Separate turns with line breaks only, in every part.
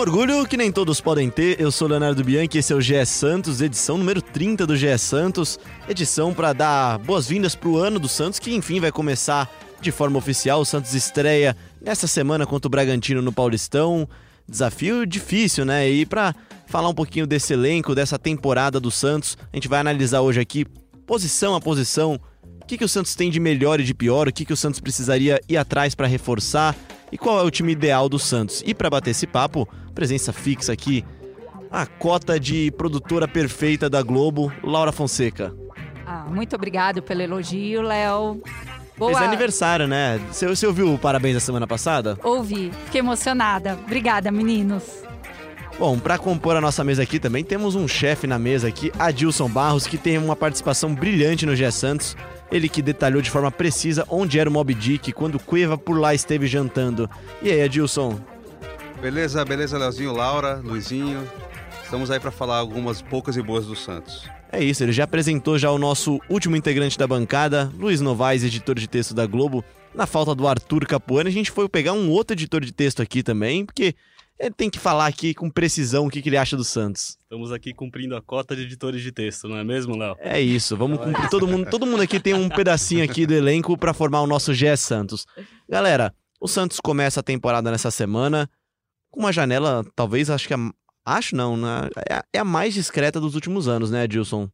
Orgulho que nem todos podem ter. Eu sou Leonardo Bianchi, esse é o GE Santos, edição número 30 do GE Santos. Edição para dar boas-vindas para o ano do Santos, que enfim vai começar de forma oficial. O Santos estreia nessa semana contra o Bragantino no Paulistão. Desafio difícil, né? E para falar um pouquinho desse elenco, dessa temporada do Santos, a gente vai analisar hoje aqui, posição a posição, o que, que o Santos tem de melhor e de pior, o que, que o Santos precisaria ir atrás para reforçar e qual é o time ideal do Santos. E para bater esse papo, presença fixa aqui, a cota de produtora perfeita da Globo, Laura Fonseca.
Ah, muito obrigado pelo elogio, Léo. Boa.
Fez aniversário, né? Você, você ouviu o parabéns da semana passada?
Ouvi, fiquei emocionada. Obrigada, meninos.
Bom, para compor a nossa mesa aqui também temos um chefe na mesa aqui, Adilson Barros, que tem uma participação brilhante no G Santos. Ele que detalhou de forma precisa onde era o Mob Dick quando Cueva por lá esteve jantando. E aí, Adilson?
Beleza, beleza, Leozinho, Laura, Luizinho. Estamos aí para falar algumas poucas e boas do Santos.
É isso, ele já apresentou já o nosso último integrante da bancada, Luiz Novaes, editor de texto da Globo. Na falta do Arthur Capuano, a gente foi pegar um outro editor de texto aqui também, porque ele tem que falar aqui com precisão o que, que ele acha do Santos.
Estamos aqui cumprindo a cota de editores de texto, não é mesmo, Léo?
É isso, vamos cumprir. Todo mundo, todo mundo aqui tem um pedacinho aqui do elenco para formar o nosso GE Santos. Galera, o Santos começa a temporada nessa semana com uma janela, talvez, acho que a, acho não, né? é, é a mais discreta dos últimos anos, né, Edilson?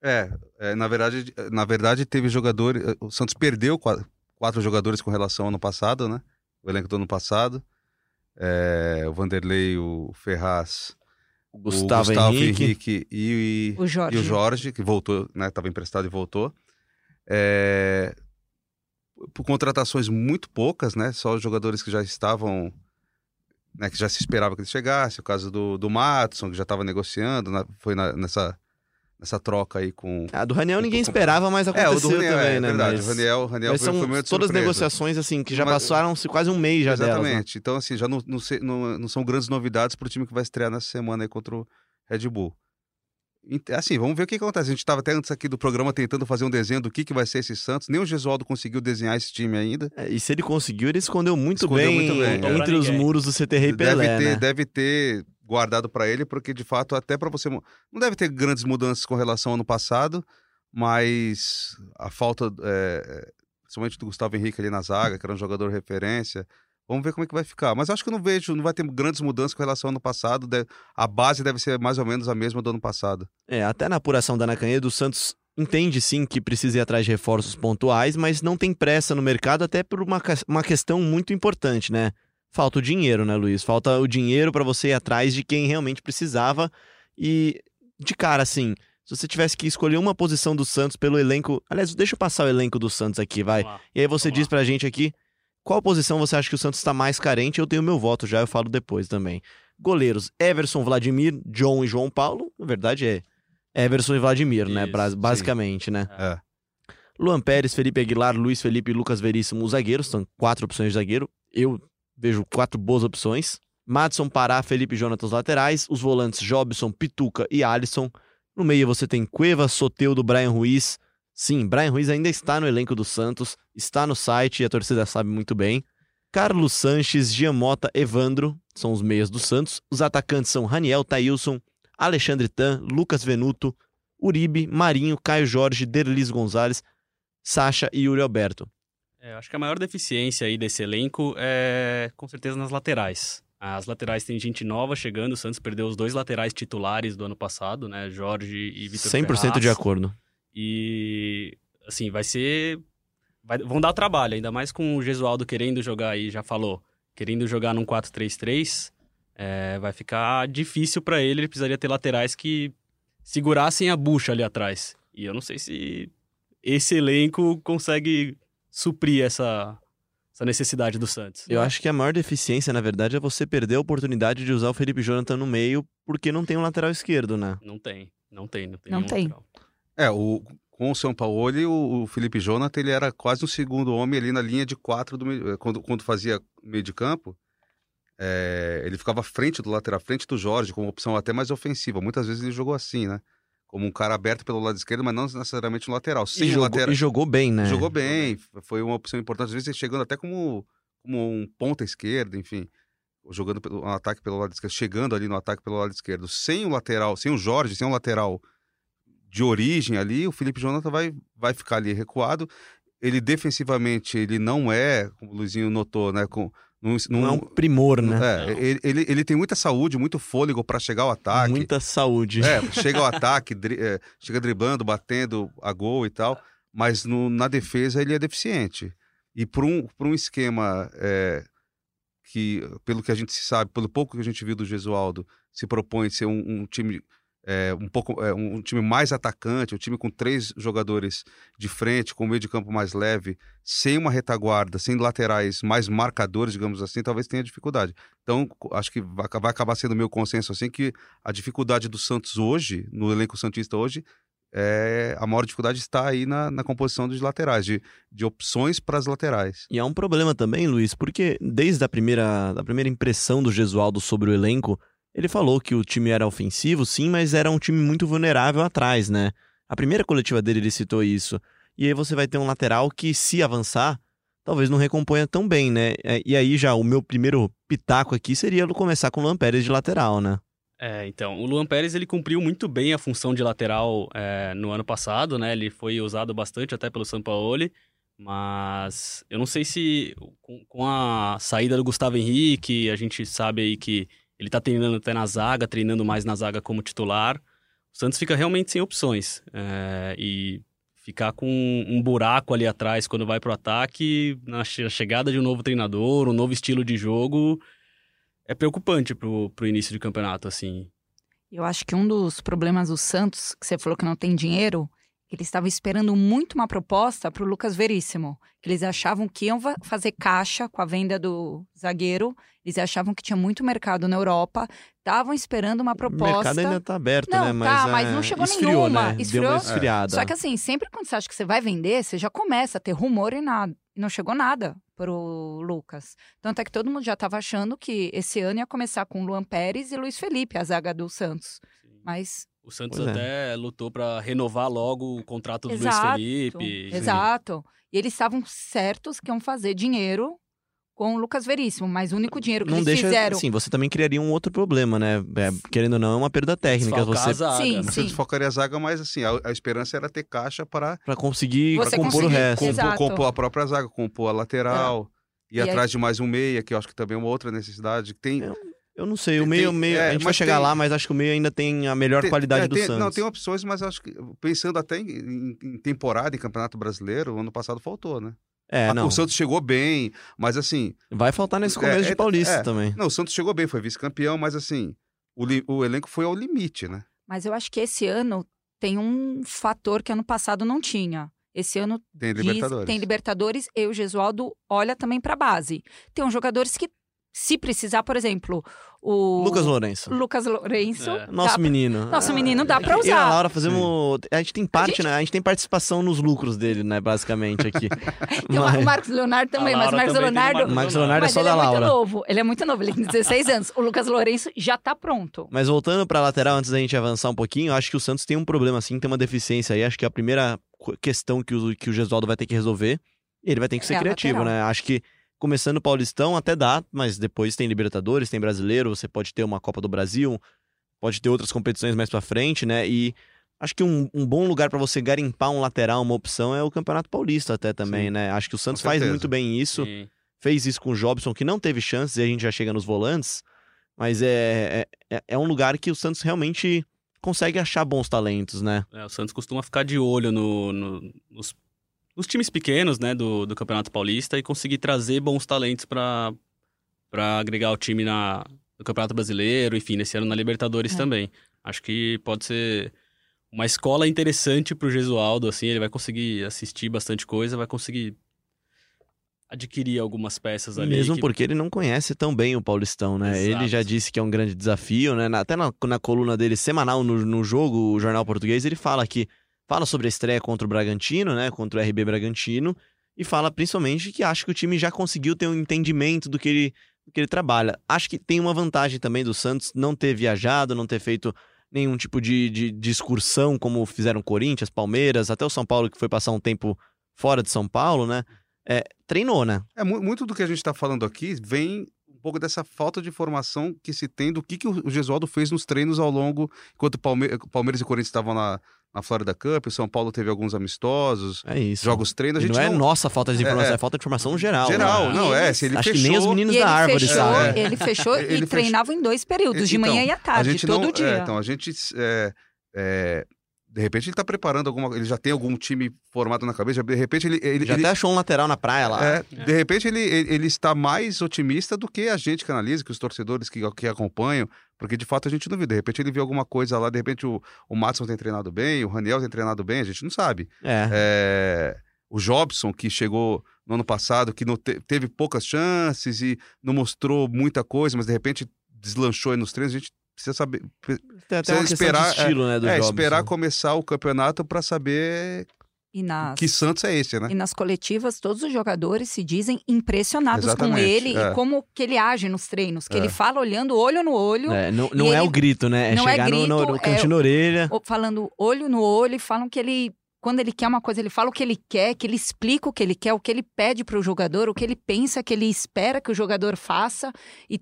É, é, na verdade, na verdade teve jogadores, o Santos perdeu quatro, quatro jogadores com relação ao ano passado, né? O elenco do ano passado. É, o Vanderlei, o Ferraz,
o Gustavo,
o Gustavo
Henrique,
Henrique e,
O Jorge.
e o Jorge, que voltou, né? Estava emprestado e voltou. É, por contratações muito poucas, né? Só os jogadores que já estavam, né? Que já se esperava que ele chegasse. O caso do, do Matson, que já estava negociando, na- foi na- nessa, nessa troca aí com...
Ah, do Raniel ninguém
com-
esperava, mas
É,
aconteceu
o do Raniel,
também,
é
né?
verdade.
Mas,
O Raniel, o Raniel
mas
foi,
são
foi
todas
surpresa.
negociações assim que já
Mas-
passaram-se quase um mês já delas. né?
Exatamente. Então, assim, já não, não, se- não- não são grandes novidades para o time que vai estrear nessa semana aí contra o Red Bull. Assim, vamos ver o que, que acontece. A gente estava até antes aqui do programa tentando fazer um desenho do que, que vai ser esse Santos. Nem o Gesualdo conseguiu desenhar esse time ainda.
É, e se ele conseguiu, ele escondeu muito
Escondeu
bem,
muito bem,
é.
entre os
Ninguém.
muros do CTR e Pelé,
deve, ter,
né?
deve ter guardado para ele, porque de fato, até para você. Não deve ter grandes mudanças com relação ao ano passado, mas a falta, é, principalmente do Gustavo Henrique ali na zaga, que era um jogador referência. Vamos ver como é que vai ficar. Mas acho que não vejo, não vai ter grandes mudanças com relação ao ano passado. a base deve ser mais ou menos a mesma do ano passado.
É, até na apuração da Ana Canhedo, o Santos entende sim que precisa ir atrás de reforços pontuais, mas não tem pressa no mercado, até por uma, uma questão muito importante, né? Falta o dinheiro, né, Luiz? Falta o dinheiro para você ir atrás de quem realmente precisava. E, de cara, assim, se você tivesse que escolher uma posição do Santos pelo elenco. Aliás, deixa eu passar o elenco do Santos aqui, vai.
Lá.
E aí você diz pra gente aqui qual posição você acha que o Santos está mais carente. Eu tenho meu voto já, eu falo depois também. Goleiros: Everson, Vladimir, John e João Paulo. Na verdade é Everson e Vladimir, né?
Isso,
sim.
Basicamente, né?
É.
Luan Pérez, Felipe Aguilar, Luiz Felipe e Lucas Veríssimo, os zagueiros. São quatro opções de zagueiro. Eu vejo quatro boas opções. Madison, Pará, Felipe Jonathan os laterais. Os volantes Jobson, Pituca e Alisson. No meio você tem Cueva, Soteudo, Brian Ruiz. Sim, Brian Ruiz ainda está no elenco do Santos, está no site e a torcida sabe muito bem. Carlos Sanches, Giamota, Evandro são os meias do Santos. Os atacantes são Raniel, Taílson, Alexandre Tan, Lucas Venuto, Uribe, Marinho, Caio Jorge, Derlis Gonzalez, Sacha e Yuri Alberto.
É, acho que a maior deficiência aí desse elenco é com certeza nas laterais. As laterais tem gente nova chegando, o Santos perdeu os dois laterais titulares do ano passado, né? Jorge e Vitor
100% de
Ferraz.
acordo.
E assim, vai ser vai- vão dar trabalho, ainda mais com o Gesualdo querendo jogar aí, já falou, querendo jogar num 4-3-3, é, vai ficar difícil pra ele, ele precisaria ter laterais que segurassem a bucha ali atrás. E eu não sei se esse elenco consegue suprir essa, essa necessidade do Santos.
Eu acho que a maior deficiência, na verdade, é você perder a oportunidade de usar o Felipe Jonathan no meio porque não tem um lateral esquerdo, né?
Não tem, não tem, não tem.
Não
nenhum
tem.
lateral.
É, o, com o São Paulo, o, o Felipe Jonathan, ele era quase um segundo homem ali na linha de quatro, do meio- quando, quando fazia meio de campo, é, ele ficava à frente do lateral, à frente do Jorge, com uma opção até mais ofensiva. Muitas vezes ele jogou assim, né? Como um cara aberto pelo lado esquerdo, mas não necessariamente no lateral.
E
Sim, o
jogou,
lateral.
e jogou bem, né?
Jogou bem, foi uma opção importante. Às vezes chegando até como, como um ponta esquerda, enfim. Jogando pelo um ataque pelo lado esquerdo, chegando ali no ataque pelo lado esquerdo. Sem o lateral, sem o Jorge, sem um lateral de origem ali, o Felipe Jonathan vai, vai ficar ali recuado. Ele defensivamente, ele não é, como o Luizinho notou, né? Com, num,
Não é um primor, né?
é, ele, ele, ele tem muita saúde, muito fôlego para chegar ao ataque.
Muita saúde.
É, chega ao ataque, dri- é, chega driblando, batendo a gol e tal, mas no- na defesa ele é deficiente. E por um, por um esquema é, que, pelo que a gente sabe, pelo pouco que a gente viu do Gesualdo, se propõe ser um, um time é, um pouco é, um time mais atacante, um time com três jogadores de frente, com o meio de campo mais leve, sem uma retaguarda, sem laterais mais marcadores, digamos assim, talvez tenha dificuldade. Então, acho que vai acabar- vai acabar sendo meu consenso assim que a dificuldade do Santos hoje, no elenco santista hoje, é, a maior dificuldade está aí na, na composição dos laterais, de, de opções para as laterais.
E é um problema também, Luiz, porque desde a primeira, da primeira impressão do Gesualdo sobre o elenco, ele falou que o time era ofensivo, sim, mas era um time muito vulnerável atrás, né? A primeira coletiva dele ele citou isso. E aí você vai ter um lateral que, se avançar, talvez não recomponha tão bem, né? É, E aí já o meu primeiro pitaco aqui seria começar com o Luan Pérez de lateral, né?
É, então, o Luan Pérez ele cumpriu muito bem a função de lateral é, no ano passado, né? Ele foi usado bastante até pelo Sampaoli, mas eu não sei se com, com a saída do Gustavo Henrique, a gente sabe aí que ele tá treinando até na zaga, treinando mais na zaga como titular. O Santos fica realmente sem opções. é, e ficar com um buraco ali atrás quando vai pro ataque, na che- chegada de um novo treinador, um novo estilo de jogo, é preocupante pro, pro início de campeonato, assim.
Eu acho que um dos problemas do Santos, que você falou que não tem dinheiro, eles estavam esperando muito uma proposta para o Lucas Veríssimo. Que eles achavam que iam fazer caixa com a venda do zagueiro. Eles achavam que tinha muito mercado na Europa. Estavam esperando uma
O
proposta.
mercado ainda tá aberto,
Não,
né? Mas,
tá, mas
é,
não chegou
esfriou,
nenhuma.
né? Deu
Esfriou.
uma esfriada.
Só que assim, sempre quando você acha que você vai vender, você já começa a ter rumor e nada. E não chegou nada pro Lucas. Tanto é que todo mundo já estava achando que esse ano ia começar com Luan Pérez e Luiz Felipe, a zaga do Santos. Mas
O Santos
Pois é.
até lutou pra renovar logo o contrato do
Exato,
Luiz Felipe.
Exato. E eles estavam certos que iam fazer dinheiro com o Lucas Veríssimo, mas o único dinheiro que
não
eles
deixa,
fizeram.
assim, você também criaria um outro problema, né? É, querendo ou não, é uma perda técnica.
Desfalcar
Você
a zaga.
Sim,
Você
sim.
desfocaria a zaga, mas assim, a, a esperança era ter caixa para
Pra conseguir
Você
compor o
conseguir-
resto.
compor, compor a própria zaga, compor a lateral, ir
E aí-
atrás de mais um meia, que eu acho que também é uma outra necessidade. que Tem,
É, Eu não sei, o
Tem-
meio,
tem-
meio
é,
a gente vai chegar
tem-
lá, mas acho que o meio ainda tem a melhor
Tem-
qualidade
é,
do
tem-
Santos.
Não, tem opções, mas acho que pensando até em, em- em temporada, em Campeonato Brasileiro, o ano passado faltou, né?
É,
Ah,
não.
O Santos chegou bem, mas assim.
Vai faltar nesse
É,
começo
é,
de Paulista
é.
também.
Não, o Santos chegou bem, foi vice-campeão, mas assim, o, o elenco foi ao limite, né?
Mas eu acho que esse ano tem um fator que ano passado não tinha. Esse ano
Tem
diz-
Libertadores.
tem Libertadores e o Gesualdo olha também para base. Tem uns jogadores que, se precisar, por exemplo, o
Lucas Lourenço.
Lucas Lourenço,
É.
Nosso
dá-
menino.
Nosso
Ah,
menino dá pra
Eu e a
usar.
Laura fazemos. A gente tem parte,
gente-
né? A gente tem participação nos lucros dele, né? Basicamente aqui.
Tem o
Mas-
o Marcos Leonardo também,
A
mas o Marcos
tem o
Leonardo.
Marcos
Marcos Leonardo é só
ele
da
é
Laura.
muito novo. Ele é muito novo, ele tem 16 anos. O Lucas Lourenço já tá pronto.
Mas voltando pra lateral, antes da gente avançar um pouquinho, eu acho que o Santos tem um problema, assim, tem uma deficiência aí. Acho que é a primeira questão que o, que o Gesualdo vai ter que resolver, ele vai ter que ser
É a
criativo,
lateral.
né? Acho que começando o Paulistão até dá, mas depois tem Libertadores, tem Brasileiro, você pode ter uma Copa do Brasil, pode ter outras competições mais pra frente, né? E acho que um, um bom lugar pra você garimpar um lateral, uma opção, é o Campeonato Paulista até também,
Sim.
né? Acho que o Santos faz muito bem isso
Sim.
fez isso com o Jobson, que não teve chances, e a gente já chega nos volantes, mas é, é, é um lugar que o Santos realmente consegue achar bons talentos, né?
É, o Santos costuma ficar de olho no- no- nos, nos times pequenos, né, do, do Campeonato Paulista e conseguir trazer bons talentos para para agregar o time na, no Campeonato Brasileiro, enfim, nesse ano na Libertadores
É.
também. Acho que pode ser uma escola interessante pro Gesualdo, assim, ele vai conseguir assistir bastante coisa, vai conseguir adquirir algumas peças ali.
Mesmo
que-
porque ele não conhece tão bem o Paulistão, né?
Exato.
Ele já disse que é um grande desafio, né? Na- Até na, na coluna dele semanal no, no jogo, o Jornal Português, ele fala que fala sobre a estreia contra o Bragantino, né? Contra o RB Bragantino, e fala principalmente que acha que o time já conseguiu ter um entendimento do que ele, do que ele trabalha. Acho que tem uma vantagem também do Santos não ter viajado, não ter feito nenhum tipo de, de, de excursão, como fizeram Corinthians, Palmeiras, até o São Paulo, que foi passar um tempo fora de São Paulo, né? É, treinou, né?
É, mu- muito do que a gente está falando aqui vem um pouco dessa falta de informação que se tem do que, que o Gesualdo fez nos treinos ao longo, enquanto Palme Palmeiras e Corinthians estavam na, na Florida Cup, o São Paulo teve alguns amistosos,
É isso.
jogos treinos, a
E
gente
não é
não...
nossa falta de informação, é,
é.
falta de informação geral.
Geral,
né?
não, é, se ele
Acho
fechou...
que nem os meninos
E ele
da árvore
fechou,
sabem.
ele fechou
Ele
e
fechou-
treinava em dois períodos, de
Então,
manhã e à
a
tarde,
gente
todo
não,
dia.
é, então a gente é, é, de repente ele está preparando alguma, ele já tem algum time formado na cabeça, de repente ele, ele,
Já
ele-
até achou um lateral na praia lá.
é, de repente ele, ele, ele está mais otimista do que a gente que analisa, que os torcedores que, que acompanham, porque de fato a gente não viu. De repente ele viu alguma coisa lá, de repente o, o Matson tem treinado bem, o Raniel tem treinado bem, a gente não sabe.
É.
É, o Jobson, que chegou no ano passado, que não te- teve poucas chances e não mostrou muita coisa, mas de repente deslanchou aí nos treinos, a gente precisa saber.
Tem até
Precisa esperar,
de estilo, né, do
é, esperar começar o campeonato para saber
E nas,
que Santos é esse, né?
e nas coletivas, todos os jogadores se dizem impressionados com
Exatamente,
ele
é.
e como que ele age nos treinos, que
É.
ele fala olhando olho no olho,
É, não não é
ele-
o grito, né? É
não é
chegar no- no,
grito,
no
é
cantinho da orelha.
falando olho no olho e falam que ele quando ele quer uma coisa, ele fala o que ele quer, que ele explica o que ele quer, o que ele pede para o jogador, o que ele pensa que ele espera que o jogador faça.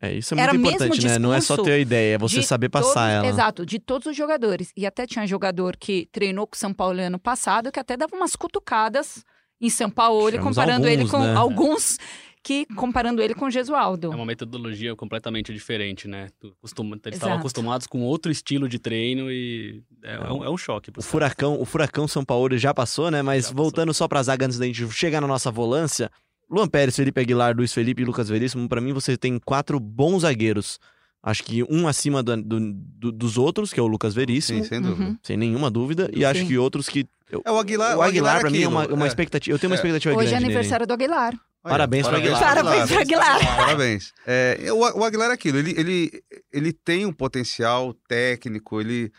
É, isso é
Era
muito
mesmo
importante, né? Não é só ter a ideia, é você saber passar
todos-
ela.
Exato, de todos os jogadores. E até tinha jogador que treinou com o São Paulo ano passado, que até dava umas cutucadas em São Paulo,
Tivemos
comparando ele
alguns,
com
né?
alguns que comparando ele com o Gesualdo.
É uma metodologia completamente diferente, né? Tu costuma- Eles estavam acostumados com outro estilo de treino e é, é um, é um choque.
O furacão, o furacão São Paulo já passou, né? Mas
Já passou.
voltando só pra zaga antes da gente chegar na nossa volância, Luan Pérez, Felipe Aguilar, Luiz Felipe e Lucas Veríssimo, pra mim você tem quatro bons zagueiros. Acho que um acima do- do- do- dos outros, que é o Lucas Veríssimo,
Sim, sem dúvida.
Uhum.
sem nenhuma dúvida, e acho
Sim.
que outros que eu-
É o Aguilar,
o Aguilar, pra mim é uma,
aquilo,
uma
é.
expectativa. Eu tenho uma
É.
expectativa
Hoje é
grande nele.
aniversário do Aguilar.
Parabéns pro Aguilar.
Parabéns pro Aguilar.
Parabéns. É, o, o Aguilar é aquilo, ele, ele, ele tem um potencial técnico, ele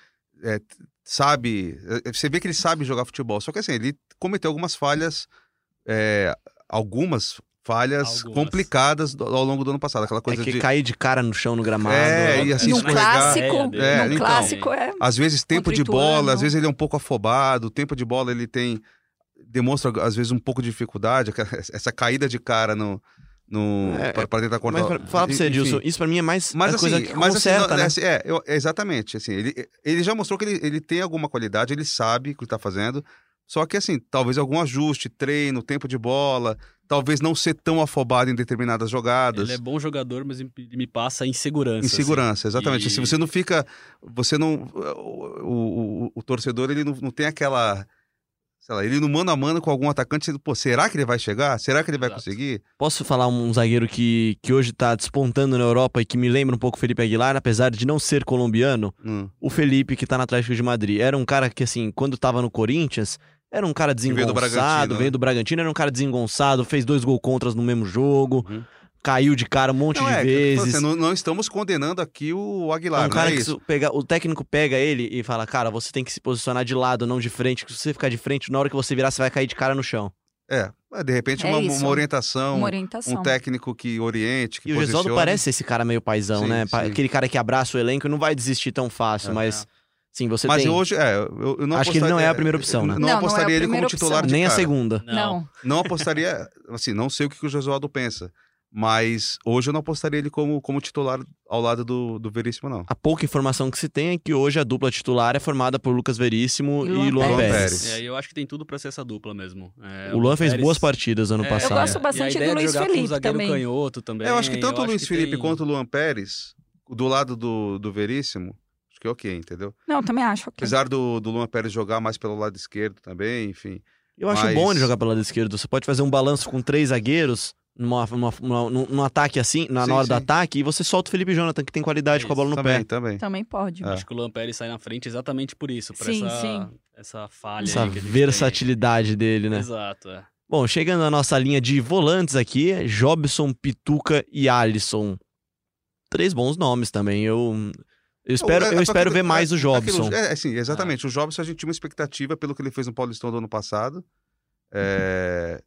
é, sabe. é, Você vê que ele sabe jogar futebol. Só que assim, ele cometeu algumas falhas, é, algumas falhas
Algumas.
complicadas do- ao longo do ano passado. Aquela
É
coisa
que
de.
cair de cara no chão no gramado.
É, e assim,
no
escorregar.
clássico,
É,
no
então.
clássico é
Às vezes tempo de bola, às vezes ele é um pouco afobado, o tempo de bola ele tem demonstra às vezes um pouco de dificuldade, essa caída de cara no no
É,
para tentar
Mas
cortar.
pra, fala pra você,
Enfim.
Edilson, isso pra mim é mais
Mas
a
assim,
coisa que
mas assim,
conserta, né?
é, assim, é, eu- exatamente, assim, ele, ele já mostrou que ele, ele tem alguma qualidade, ele sabe o que ele tá fazendo, só que assim, talvez algum ajuste, treino, tempo de bola, talvez não ser tão afobado em determinadas jogadas.
Ele é bom jogador, mas me passa insegurança.
Insegurança, exatamente.
E-
Se você não fica. Você não. O, o- o torcedor, ele não, não tem aquela. Sei lá, ele no mano a mano com algum atacante, pô, será que ele vai chegar? Será que ele vai
Exato.
conseguir?
Posso falar um zagueiro que, que hoje tá despontando na Europa e que me lembra um pouco o Felipe Aguilar, apesar de não ser colombiano?
Hum.
O Felipe, que tá no Atlético de Madrid. Era um cara que, assim, quando tava no Corinthians, era um cara
veio do
desengonçado,
Bragantino,
veio
né?
do Bragantino, era um cara desengonçado, fez dois gol contras no mesmo jogo,
Uhum.
Caiu de cara um monte
Não,
de
é,
vezes.
assim, não, não estamos condenando aqui o
É
Aguilar,
um
não
cara
é
que pega, o técnico pega ele e fala, cara, você tem que se posicionar de lado, não de frente, porque se você ficar de frente, na hora que você virar, você vai cair de cara no chão.
É, é, de repente
É
uma, uma orientação,
uma
um
orientação.
técnico que oriente, que
E o Gesualdo
posicione.
parece esse cara meio paizão,
Sim,
né?
Sim.
Aquele cara que abraça o elenco e não vai desistir tão fácil,
É.
mas... Sim, você
Mas
tem...
hoje, é, eu, eu não
Acho que ele não é a
apostaria-
primeira opção, né?
Não,
Não, não é a
apostaria ele como titular
opção.
de
Nem a
cara.
segunda.
Não.
Não apostaria, assim, não sei o que, que o Josualdo pensa, mas hoje eu não apostaria ele como, como titular ao lado do, do Veríssimo, não.
A pouca informação que se tem é que hoje a dupla titular é formada por Lucas Veríssimo
E
e
Luan
Luan,
Pérez.
Pérez.
É, e eu acho que tem tudo pra ser essa dupla mesmo. É,
O Luan fez
Pérez-
boas partidas ano
É,
passado.
Eu gosto bastante do
de
Luiz Felipe também.
canhoto também.
eu acho que tanto o Luiz Felipe
tem-
quanto o Luan Pérez, do lado do, do Veríssimo, acho que é ok, entendeu?
Não, também acho. ok.
Apesar do, do Luan Pérez jogar mais pelo lado esquerdo também, enfim.
Eu acho
Mas-
bom ele jogar pelo lado esquerdo. Você pode fazer um balanço com três zagueiros numa, numa- numa- num, num ataque assim, na,
Sim,
hora do
sim.
ataque, e você solta o Felipe Jonathan, que tem qualidade
É
com a bola no
também,
pé.
também.
Também pode.
É.
Acho que o Luan Pérez sai na frente exatamente por isso, por
Sim,
essa,
sim.
essa falha
Essa versatilidade dele,
tem.
né?
Exato, é.
Bom, chegando na nossa linha de volantes aqui, Jobson, Pituca e Alisson. Três bons nomes também. Eu Eu espero,
É,
eu
é
espero
aquilo-
ver mais
é-
o Jobson.
aquilo- É, é, sim, exatamente. O Jobson a gente tinha uma expectativa pelo que ele fez no Paulistão do ano passado. É,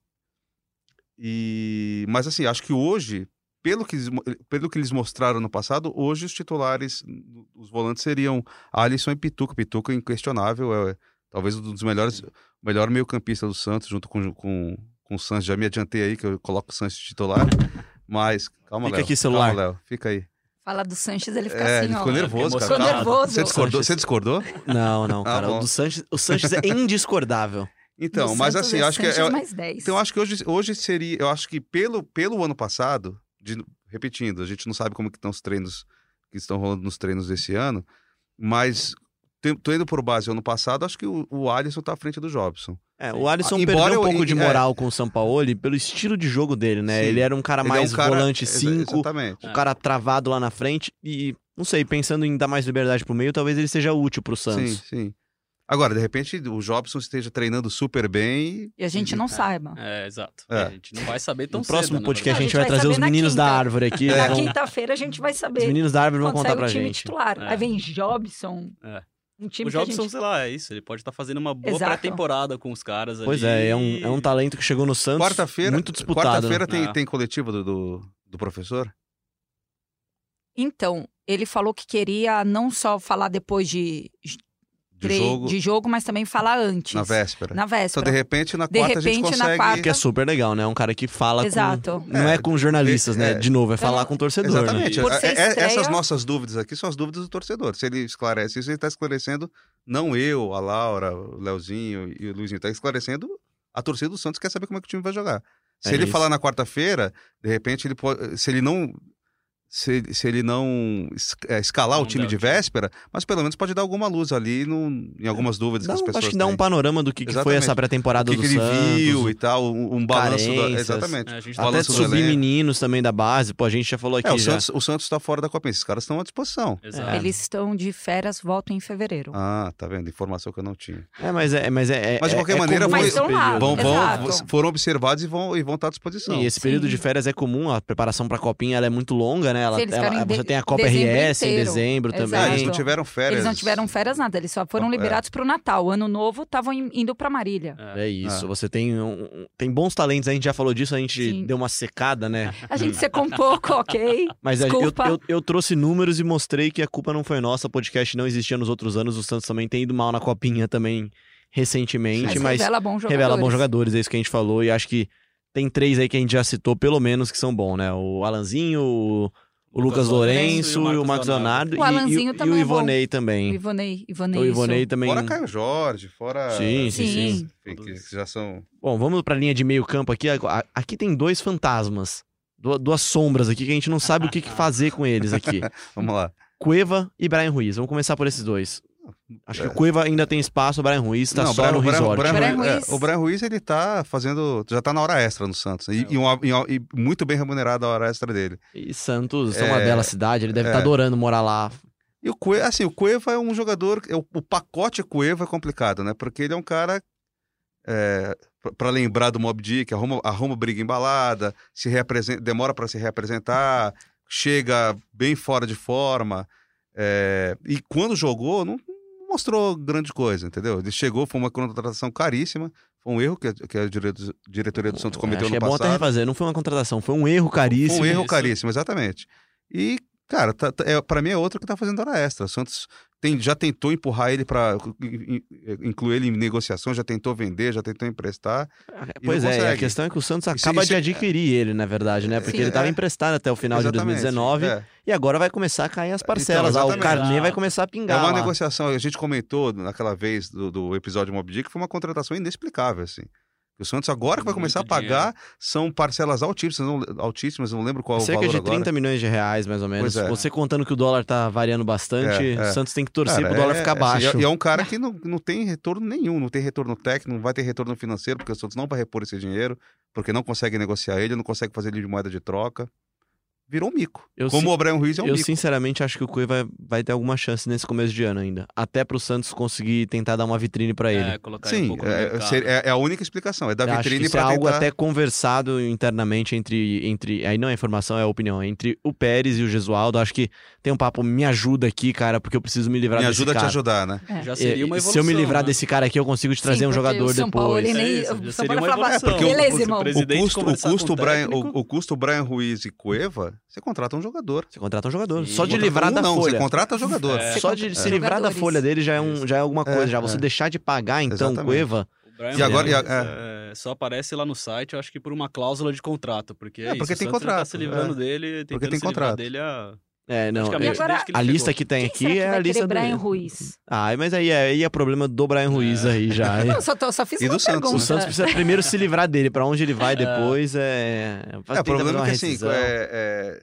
E... Mas assim, acho que hoje, pelo que, pelo que eles mostraram no passado, hoje os titulares, os volantes seriam Alisson e Pituca. Pituca inquestionável, é talvez um dos melhores, melhor meio campista do Santos, junto com, com, com o Santos. Já me adiantei aí que eu coloco o Santos de titular. Mas, calma,
Fica
Léo.
aqui, celular.
Calma, Léo. Fica aí.
Fala do Sanches, ele fica
É,
assim,
ele
ó.
ficou nervoso, cara.
Ficou nervoso.
Você discordou? Você discordou?
Não, não,
Ah,
cara.
bom.
o do Sanches, o Sanches é indiscordável.
Então,
Do
mas
Santos
assim,
é
acho que
Sanches
é,
mais 10.
então acho que hoje, hoje seria, eu acho que pelo, pelo ano passado, de- repetindo, a gente não sabe como que estão os treinos que estão rolando nos treinos desse ano, mas tô indo por base ano passado, acho que o, o Alisson tá à frente do Jobson.
É, o Alisson
Ah, embora
perdeu um
eu-
pouco de
é.
moral com o Sampaoli pelo estilo de jogo dele, né?
Sim.
Ele era um cara
Ele é um
mais
cara-
volante
exa-
5,
Exatamente.
um cara travado lá na frente e, não sei, pensando em dar mais liberdade pro meio, talvez ele seja útil pro Santos.
Sim, sim. Agora, de repente, o Jobson esteja treinando super bem.
E a gente não saiba.
É, exato.
É.
A gente não vai saber tão
No próximo
cedo, na
podcast a gente
a
vai
gente vai
trazer os meninos da
quinta.
árvore aqui.
Na
vão-
quinta-feira a gente vai
Os
saber.
meninos da árvore vão contar pra
o time
gente.
titular.
É.
Aí vem Jobson.
É.
Um time
O Jobson,
gente...
sei lá, é isso. Ele pode estar fazendo uma boa pré-temporada com os caras
Pois
ali.
é, é um, é um talento que chegou no Santos
Quarta-feira,
muito disputado.
quarta-feira
né?
tem,
Ah.
tem coletivo do, do, do professor?
Então, ele falou que queria não só falar depois de,
De jogo
de jogo, mas também falar antes.
na véspera.
Na
Então,
véspera.
de repente, na
De
quarta a gente
repente, na
consegue.
quarta-
Que é super legal, né? Um cara que fala
Exato.
com... Não é,
É,
com jornalistas, né?
é.
De novo, é
Então,
falar com o torcedor, né?
Exatamente.
Por ser
É- é-
estreia-
Essas nossas dúvidas aqui são as dúvidas do torcedor. Se ele esclarece isso, ele está esclarecendo, não eu, a Laura, o Leozinho e o Luizinho, está esclarecendo a torcida do Santos quer saber como é que o time vai jogar. Se
É
ele
isso.
falar na quarta-feira, de repente ele pode. Se ele não. Se, se ele não es- é, escalar o
Não
time de
o time.
véspera, mas pelo menos pode dar alguma luz ali no, em algumas dúvidas
Dá
que as
um-
pessoas
acho que dá um
têm.
panorama do que, que foi essa pré-temporada do
que ele
Santos.
viu e tal, um, um balanço. Da,
carências.
exatamente.
É, a gente
O
tá
Até de
do
subir
elenco.
meninos também da base. Pô, a gente já falou aqui
É, o
já.
Santos, o Santos tá fora da Copa. Esses caras estão à disposição.
Exato.
É.
Eles estão de férias, voltam em fevereiro.
Ah, tá vendo? Informação que eu não tinha.
É, mas é... Mas, é,
Mas de
é-
qualquer
é
maneira, foi-. Vão, vão, foram observados e vão, e vão estar à disposição.
Sim, esse período
Sim.
de férias é comum, a preparação pra Copinha ela é muito longa, né? Ela,
eles
ela-
querem de-
você tem a Copa RS em
inteiro.
dezembro
Exato.
Ah, eles
também.
não tiveram férias.
Eles não tiveram férias nada, eles só foram
É.
liberados pro Natal. Ano novo estavam in- indo pra Marília.
É isso,
Ah.
você tem, um- tem bons talentos, a gente já falou disso, a gente
Sim.
deu uma secada, né?
A gente secou um pouco, ok?
Mas a- eu, eu, eu trouxe números e mostrei que a culpa não foi nossa, o podcast não existia nos outros anos, o Santos também tem ido mal na Copinha também recentemente,
Mas,
mas,
revela bons jogadores.
revela bons jogadores, é isso que a gente falou, e acho que tem três aí que a gente já citou, pelo menos, que são bons, né? O Alanzinho, o, o Lucas Lourenço e o Marcos Leonardo,
O Alanzinho
e, e,
também
o
é bom.
Ivonei
O
também.
Ivonei, Ivonei,
O
isso.
Ivonei também.
Fora Caio Jorge, fora.
Sim, sim,
sim.
Enfim, que já são.
Bom, vamos pra linha de meio campo aqui. Aqui tem dois fantasmas. du- Duas sombras aqui que a gente não sabe o que, que fazer com eles aqui.
Vamos lá.
Cueva e Brian Ruiz. Vamos começar por esses dois. Acho que
É.
o Cueva ainda tem espaço, o Brian Ruiz tá
Não,
só
Brian-
no
Brian-
resort.
Brian
Brian
Ruiz- é, o Brian Ruiz, ele tá fazendo. Já tá na hora extra no Santos. E,
É.
e uma- e uma- e muito bem remunerada a hora extra dele.
E Santos é uma
É,
bela cidade, ele deve
é.
estar adorando morar lá.
E o Cueva, assim, o Cueva é um jogador. é O, o pacote Cueva é complicado, né? Porque ele é um cara. É, pra- pra lembrar do Mob Dick, arruma, arruma briga embalada, se reapresenta, demora para se reapresentar, chega bem fora de forma. é, e quando jogou, não mostrou grande coisa, entendeu? Ele chegou, foi uma contratação caríssima, foi um erro que a, que a dire- diretoria do Santos cometeu
Acho
no
é bom até
passado.
refazer. Não foi uma contratação, foi um erro
Foi
caríssimo.
um erro
Isso.
caríssimo, exatamente. E, cara, tá, tá- é, para mim é outro que tá fazendo hora extra. O Santos tem, já tentou empurrar ele para incluir ele em negociações, já tentou vender, já tentou emprestar. E
Pois é, a questão é que o Santos
Isso-
acaba
isso
de
é-
adquirir ele, na verdade, né? Porque
Sim,
ele estava
é.
emprestado até o final de 2019
É.
e agora vai começar a cair as parcelas.
Então,
ah, o carnê vai
Ah.
começar a
É
pingar.
uma
lá.
negociação, a gente comentou naquela vez do, do episódio Mob Dick, que foi uma contratação inexplicável, assim. O Santos agora que vai
Muito
começar a pagar são parcelas altíssimas, não, altíssimas, não lembro qual é o
Cerca
valor
de
agora.
30 milhões de reais, mais ou menos.
É.
Você contando que o dólar tá variando bastante,
É, é.
o Santos tem que torcer
Cara,
pro dólar
é-
ficar
é,
baixo.
assim, E é um cara que não, não tem retorno nenhum, não tem retorno técnico, não vai ter retorno financeiro, porque o Santos não vai repor esse dinheiro, porque não consegue negociar ele, não consegue fazer ele de moeda de troca. Virou um mico.
Eu
Como
sim-
o O'Brien Ruiz é um
Eu
mico.
sinceramente acho que o Cueva vai, vai ter alguma chance nesse começo de ano ainda. Até pro Santos conseguir tentar dar uma vitrine pra ele.
É, colocar ele um
Sim,
pouco no
é, é- é a única explicação. É da
Eu acho que
vitrine
isso é
pra
algo
tentar...
até conversado internamente entre, entre. Aí não é informação, é opinião. Entre o Pérez e o Gesualdo. Acho que tem um papo, me ajuda aqui, cara, porque eu preciso me livrar
Me
desse
ajuda a te
cara.
ajudar, né?
É.
Já seria uma
É,
evolução.
Se eu me livrar
né?
desse cara aqui, eu consigo te trazer
Sim,
um jogador
o São Paulo,
depois.
ele nem-
É isso,
São Paulo
uma evolução.
beleza,
o
irmão.
O custo, o custo Brian, o, o custo Brian Ruiz e Cueva, você contrata um jogador.
Você contrata um jogador.
Sim.
Só de livrar
um
da
não,
folha.
Você contrata jogador.
É.
Só de
É.
se livrar da folha dele já é, um, já é alguma coisa.
É,
já você
é.
deixar de pagar, então,
Exatamente.
Cueva.
O Brian
E agora- e a-
é, só aparece lá no site, eu acho que por uma cláusula de contrato, porque é,
É, porque
isso,
tem
o tá
contrato,
se livrando
é.
dele, tentando
tem
se livrar
contrato.
dele a...
É, não. é-
agora,
a
chegou.
lista que tem
Quem
aqui
será que
é a lista do.
Brian Ruiz?
Ah, mas aí é, aí é problema do Brian Ruiz
É.
aí já.
Não, só, tô- só fiz
E
uma
do Santos,
pergunta.
O Santos precisa primeiro se livrar dele. Pra onde ele vai
É.
depois é.
É, o problema é que assim, é, é,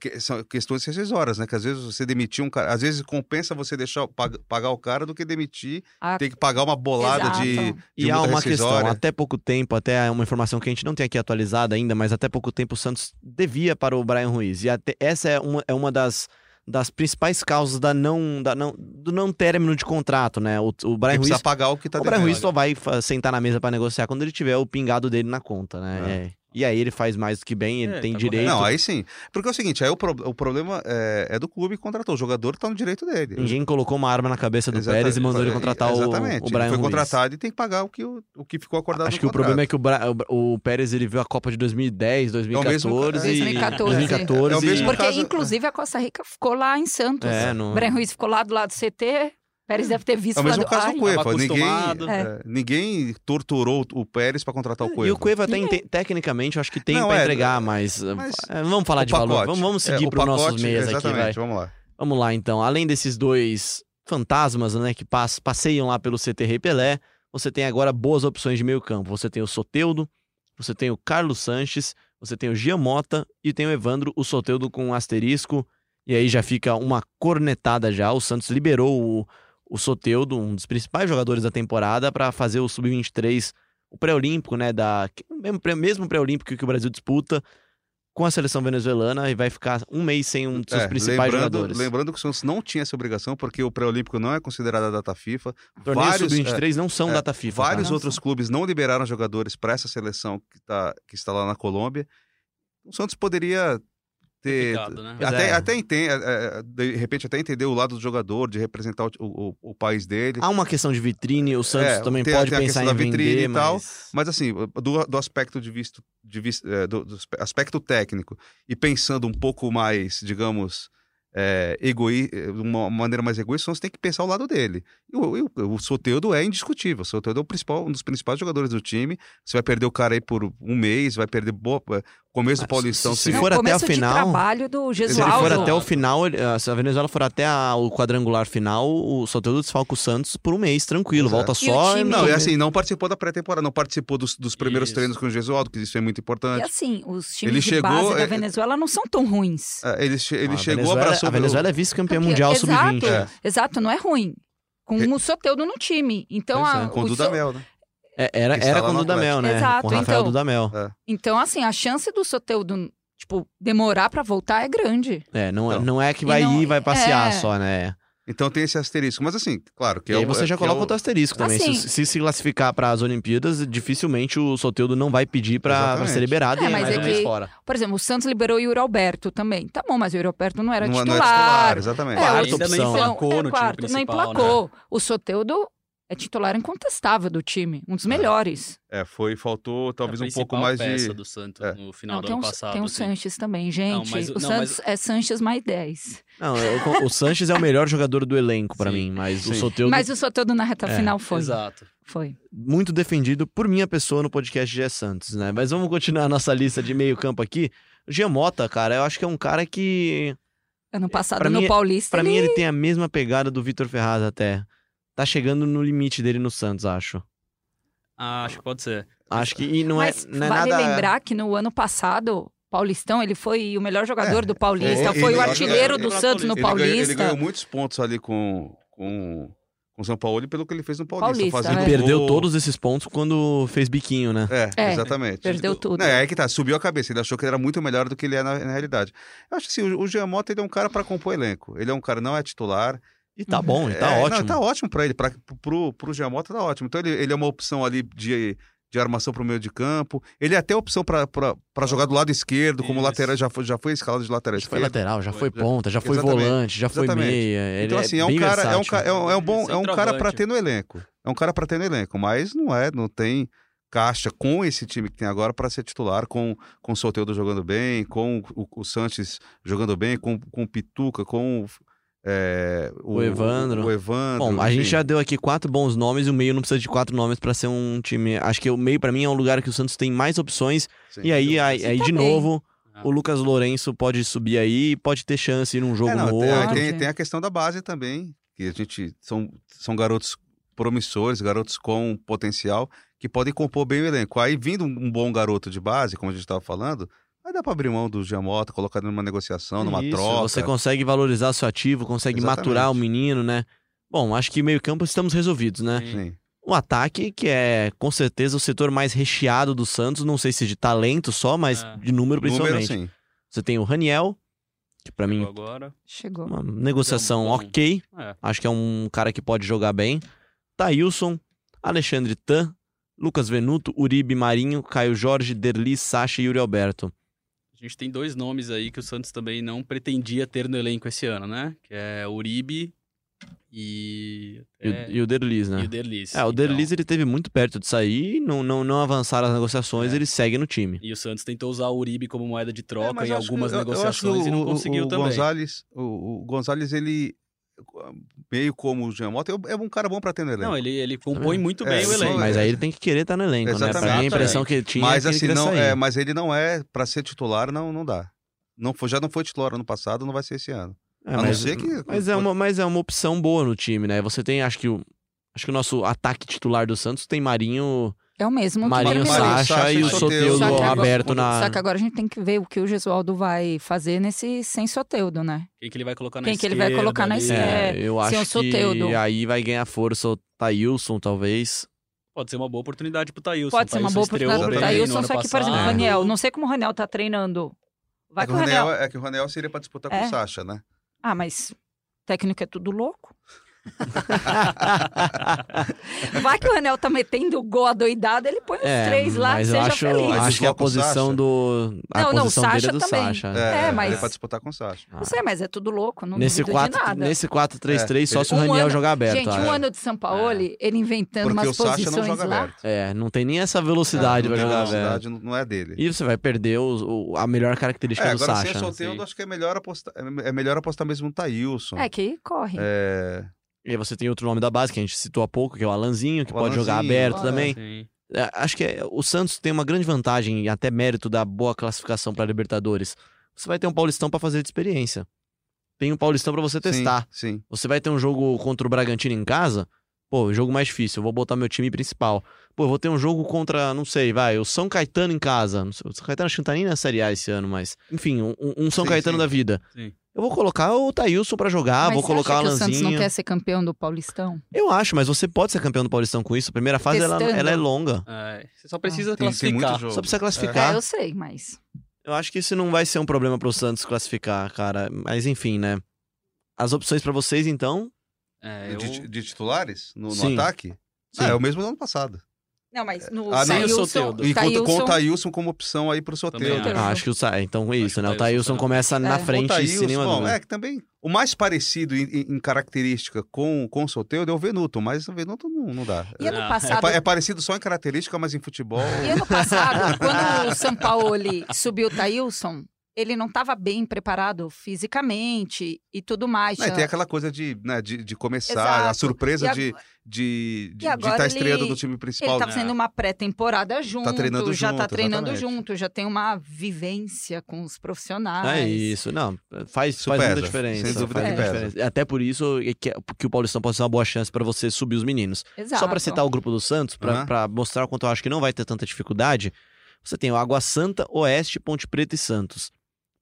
que- são questões rescisórias, né? Que às vezes você demitir um cara, às vezes compensa você deixar pag- pagar o cara do que demitir,
Ah,
ter que pagar uma bolada de,
Exato.
de
E há uma questão, até pouco tempo, até uma informação que a gente não tem aqui atualizada ainda, mas até pouco tempo o Santos devia para o Brian Ruiz. E até, essa é uma, é uma das, das principais causas da não, da não, do não término de contrato, né? O, o Brian Ruiz,
pagar o que tá
o Brian. Ruiz só vai sentar na mesa para negociar quando ele tiver o pingado dele na conta, né?
É.
É. E aí ele faz mais do que bem, ele
É,
tem
tá
direito.
Não, aí sim. Porque é o seguinte, aí o, pro- o problema é, é do clube que contratou. O jogador tá no direito dele.
Ninguém colocou uma arma na cabeça do
Exata-
Pérez e mandou ele contratar o,
Exatamente.
o Brian
ele foi
Ruiz.
contratado e tem que pagar o que, o, o que ficou acordado
Acho
no
que o problema é
contrato.
que o, Bra- o, o Pérez ele viu a Copa de 2010, 2014
mesmo-
e
2014.
2014
É o mesmo
Porque,
caso-
inclusive, a Costa Rica ficou lá em Santos.
É, no-
Brian Ruiz ficou lá do lado do CT. Pérez deve ter visto
É o mesmo caso
"Ai,
do Cueva. Ninguém, é, ninguém torturou o Pérez para contratar o Cueva.
E o Cueva até inte- tecnicamente eu acho que tem pra
é,
entregar, mas,
mas
é, não vamos falar de valor,
pacote.
vamos, vamos
É,
seguir
o
para os nossos meias aqui, vai.
vamos lá.
Vamos lá então. Além desses dois fantasmas, né, que pass- passeiam lá pelo CT Rei Pelé, você tem agora boas opções de meio campo. Você tem o Soteudo, você tem o Carlos Sanches, você tem o Giamota e tem o Evandro, o Soteudo com um asterisco. E aí já fica uma cornetada já. O Santos liberou o, o Soteudo, um dos principais jogadores da temporada, para fazer o Sub-23, o pré-olímpico, né, da o mesmo pré- mesmo pré-olímpico que o Brasil disputa com a seleção venezuelana e vai ficar um mês sem um dos seus
É,
principais
lembrando,
jogadores.
lembrando que o Santos não tinha essa obrigação, porque o pré-olímpico não é considerado a data FIFA.
Torneios
vários,
sub-23 não são
é,
data FIFA.
Vários
tá?
outros clubes não liberaram jogadores para essa seleção que, tá, que está lá na Colômbia. O Santos poderia ter.
Né?
Até,
é.
até ente- é, é, de repente até entender o lado do jogador, de representar o, o- o país dele.
Há uma questão de vitrine, o Santos
É,
também
tem a-
pode
tem a
pensar
questão
em
da vitrine
vender,
e tal,
mas...
Mas assim, do, do aspecto de visto, de vis- é, do, do aspe- aspecto técnico e pensando um pouco mais, digamos, é, egoi, de uma maneira mais egoísta, você tem que pensar o lado dele. E o, e o, o Soteldo é indiscutível. O Soteldo é o principal, um dos principais jogadores do time. Você vai perder o cara aí por um mês, vai perder boa, começo do
Ah,
Paulistão.
se- se for até a final-
trabalho do
Se
Gesualdo.
for até o final, ah, se a Venezuela for até a- o quadrangular final, o Soteldo desfalca o Santos por um mês, tranquilo.
Exato.
Volta
E
só...
time-
Não, e assim, não participou da pré-temporada, não participou dos, dos primeiros
Isso.
treinos com o Gesualdo, que isso é muito
E
importante.
assim, os times
Ele
de
chegou,
base da
é-
Venezuela não são tão ruins.
É, Ele, ele
a
chegou,
Venezuela,
abraçou...
a Venezuela é vice-campeã
Campeã-
mundial
Exato,
sub-20.
É.
exato, não é ruim. Com o Soteudo no time. Então, a,
é,
com o
So-
né?
É, era era com o
no
Dudamel, né?
Exato,
com o Rafael
então.
Dudamel.
então, assim, a chance do Soteudo, tipo, demorar pra voltar é grande.
É, não, é-
Então.
não é que
E
vai
não-
ir e vai passear
é.
só, né?
Então tem esse asterisco. Mas assim, claro que
E
é
aí
o-
você já
que
coloca
é o-
outro asterisco também.
Assim-
se, se se classificar para as Olimpíadas, dificilmente o Soteudo não vai pedir para ser liberado
É,
e é mais
é
um mês
que-
fora.
Por exemplo, o Santos liberou o Yuri Alberto também. Tá bom, mas o Yuri Alberto não era
não,
titular.
não é titular, exatamente.
É,
Quarta
ainda não
opção.
emplacou
é,
no time
quarto, não
principal, né?
emplacou. O Soteudo é titular incontestável do time, um dos melhores.
É, foi, faltou talvez
a
um pouco mais
peça
de.
do Santos
É.
no final
Não,
do ano
um,
passado.
tem o
assim.
Sanches também, gente.
mas-
o
não,
Santos é Sanches mais 10.
Não, eu- o Sanches é o melhor jogador do elenco para mim, mas o
Sim.
Soteudo
Mas o Soteudo na reta
É,
final foi.
Exato.
Foi.
muito defendido por minha pessoa no podcast Gé Santos, né? Mas vamos continuar a nossa lista de meio campo aqui. O Giamota, cara, eu acho que é um cara que
Ano passado
pra
no
mim-
Paulista.
Pra
ele...
mim ele tem a mesma pegada do Vitor Ferraz até. Tá chegando no limite dele no Santos, acho.
Ah, acho que pode ser.
Acho que e não
Mas
é, não é
vale
nada
lembrar que no ano passado, Paulistão, ele foi o melhor jogador
É,
do Paulista,
ele-
foi
ele-
o artilheiro
ele-
do
ele-
Santos no
Ele ganhou, ele
Paulista.
ganhou muitos pontos ali com, com com o São Paulo pelo que ele fez no Paulista.
Paulista,
fazendo
é.
Perdeu todos esses pontos quando fez biquinho, né?
É,
É,
exatamente.
perdeu tudo.
É, aí que tá, subiu a cabeça. Ele achou que ele era muito melhor do que ele é na, na realidade. Eu acho que sim, o, o Jean Mota ele é um cara para compor elenco. Ele é um cara, não é titular.
E tá bom, e tá
É, não,
ótimo.
tá ótimo pra ele. Pra, pro, pro Jean Mota tá ótimo. Então ele, ele é uma opção ali de, de armação pro meio de campo. Ele é até opção pra jogar do lado esquerdo, como
Isso.
lateral, já foi, já foi escalado de lateral
Já foi lateral, já foi
Foi.
ponta, já foi
Exatamente.
volante, já foi
Exatamente.
meia. Ele
Então, assim, é, um
bem
cara, é, um,
versátil.
ca- é, um, é um bom, é um cara pra
Centroavante.
ter no elenco. É um cara pra ter no elenco, mas não é, não tem caixa com esse time que tem agora pra ser titular, com, com o Soteldo jogando bem, com o, o Sanches jogando bem, com, com o Pituca, com é,
O Evandro.
O, Evandro.
Bom, a gente já deu aqui quatro bons nomes e o meio não precisa de quatro nomes pra ser um time. Acho que o meio pra mim é um lugar que o Santos tem mais opções.
Sim.
E aí, aí, aí
tá
de
bem.
novo,
Ah.
o Lucas Lourenço pode subir aí, pode ter chance num jogo
É, não,
no
tem,
outro.
tem, tem a questão da base também, que a gente são, são garotos promissores, garotos com potencial, que podem compor bem o elenco. Aí, vindo um bom garoto de base, como a gente estava falando, aí dá para abrir mão do Giamota, colocar numa negociação, numa
Isso,
troca.
Você consegue valorizar seu ativo, consegue
Exatamente.
maturar o menino, né? Bom, acho que meio campo estamos resolvidos, né?
Sim.
O ataque, que é com certeza o setor mais recheado do Santos, não sei se de talento só, mas
É.
de número
Número,
principalmente.
sim.
Você tem o Raniel, que pra mim
Chegou agora.
Chegou.
uma negociação
um
ok.
É.
Acho que é um cara que pode jogar bem. Thailson, Alexandre Tan, Lucas Venuto, Uribe Marinho, Caio Jorge, Derli, Sacha e Yuri Alberto.
A gente tem dois nomes aí que o Santos também não pretendia ter no elenco esse ano, né? Que é o Uribe e.
E, o-
é,
e o Derlis, né?
e o Derlis.
É, o
Então,
Derlis ele teve muito perto de sair, não, não, não avançaram as negociações,
É.
ele segue no time.
E o Santos tentou usar o Uribe como moeda de
É,
troca
mas
em algumas
que
negociações e
o-
não
o-
conseguiu
o
também.
Gonzalez, o, o Gonzalez, ele, meio como o Giamota, é um cara bom para ter no elenco.
Não, ele, ele compõe muito
É,
bem o
sim,
elenco.
Mas aí ele tem que querer estar no elenco, né? Pra
Exatamente.
mim a impressão que ele tinha
mas
é que
assim,
ele
não,
sair.
é, mas ele não é para ser titular, não, não dá. Não foi, já não foi titular ano passado, não vai ser esse ano.
É,
a não
mas,
ser que-
mas, é uma, mas é uma opção boa no time, né? Você tem, acho que o, acho que o nosso ataque titular do Santos tem Marinho,
É o mesmo
Marinho,
que
Marinho,
Sacha,
Sacha
e o. Soteudo
Só que agora-
aberto na...
Só que agora a gente tem que ver o que o Gesualdo vai fazer nesse sem Soteudo, né?
Quem que ele vai colocar na
Quem que ele
esquerda?
vai colocar na esquerda?
É, eu
sem o
acho
Soteldo.
que aí vai ganhar força o Thailson, talvez.
Pode ser uma boa oportunidade pro Thailson.
Pode ser uma boa oportunidade pro Thailson, só que, por exemplo, o
passado.
Raniel, não sei como o Raniel tá treinando. Vai
é, que o
Raniel.
É que o Raniel seria para disputar com
É.
o Sacha, né?
Ah, mas técnico é tudo louco. Vai que o Raniel tá metendo gol adoidado, ele põe os
É,
três lá,
mas eu
seja
acho,
feliz.
Acho que a posição do... A
Não, não, o
posição dele é
Sacha
do
também.
Sacha.
É, mas-
Ele é para disputar com o Sacha.
Ah.
Não sei, mas é tudo louco, não
Nesse
duvido
4,
de nada.
nesse 4-3-3, só
É,
se o
um
Raniel
ano-
jogar aberto.
Gente,
ah,
um
é.
ano de São Paulo, ele inventando
Porque o
umas
Sacha não
posições
joga
lá.
aberto.
É, não tem nem essa velocidade
Não
pra jogar
velocidade,
aberto.
não não é dele.
E você vai perder o- o- a melhor característica
É,
do
agora
Sacha.
sem
né?
o Soteldo,
Sim.
acho que é melhor apostar, é melhor apostar mesmo no Thailson.
É, que corre.
É,
E aí você tem outro nome da base que a gente citou há pouco, que é o Alanzinho, que
O
pode jogar
Alanzinho,
aberto
é.
também.
Sim.
É, acho que é- o Santos tem uma grande vantagem e até mérito da boa classificação para Libertadores. Você vai ter um Paulistão para fazer de experiência. Tem um Paulistão para você testar.
Sim, sim.
Você vai ter um jogo contra o Bragantino em casa, pô, jogo mais difícil, eu vou botar meu time principal. Pô, eu vou ter um jogo contra, não sei, vai, o São Caetano em casa. Não sei, o São Caetano acho que não tá nem na Série A esse ano, mas. Enfim, um, um São
Sim,
Caetano
sim.
da vida.
Sim.
Eu vou colocar o Thailson pra jogar,
Mas
Ah, vou
você
colocar
acha
o
que o Santos
Alanzinho.
não quer ser campeão do Paulistão?
Eu acho, mas você pode ser campeão do Paulistão com isso. A primeira fase ela, ela é longa.
É, você só precisa
Tem, tem muito
classificar.
jogo.
Só precisa
É,
classificar.
eu sei, mas.
Eu acho que isso não vai ser um problema pro Santos classificar, cara. Mas enfim, né? As opções pra vocês, então.
É, eu...
De, de titulares no, no ataque?
Sim.
Ah, é o mesmo do ano passado.
Não, mas no
Ah, não.
Sem o
Thailson-
Soteldo.
E conta com o
Thailson-
Thailson como opção aí pro
acho.
Ah, acho que o Sa- Então é isso,
que o
né? O
tá-
começa na
É.
frente
O
nenhuma
bom, é que também o mais parecido em, em- característica com, com o Soteldo é o Venuto, mas o Venuto não, não dá.
E ano
Ah,
É,
passado,
pa- é parecido só em característica, mas em futebol.
e ano passado quando o São Paulo subiu o Taílson, ele não estava bem preparado fisicamente e tudo mais.
E tem aquela coisa de, né, de, de começar,
Exato.
a surpresa
E
de de de
E agora
estar estreando
ele-
do time
Ele
principal.
tá
né?
fazendo uma pré-temporada junto,
treinando
já tá
junto,
treinando
exatamente.
junto, já tem uma vivência com os profissionais.
É isso, não. Faz,
Isso
faz
pesa,
muita diferença.
sem dúvida
faz
que
pesa.
diferença. Até por isso é que, que o Paulistão pode ser uma boa chance pra você subir os meninos.
Exato.
Só pra citar o grupo do Santos, pra
Aham.
pra mostrar o quanto eu acho que não vai ter tanta dificuldade, você tem o Água Santa, Oeste, Ponte Preta e Santos.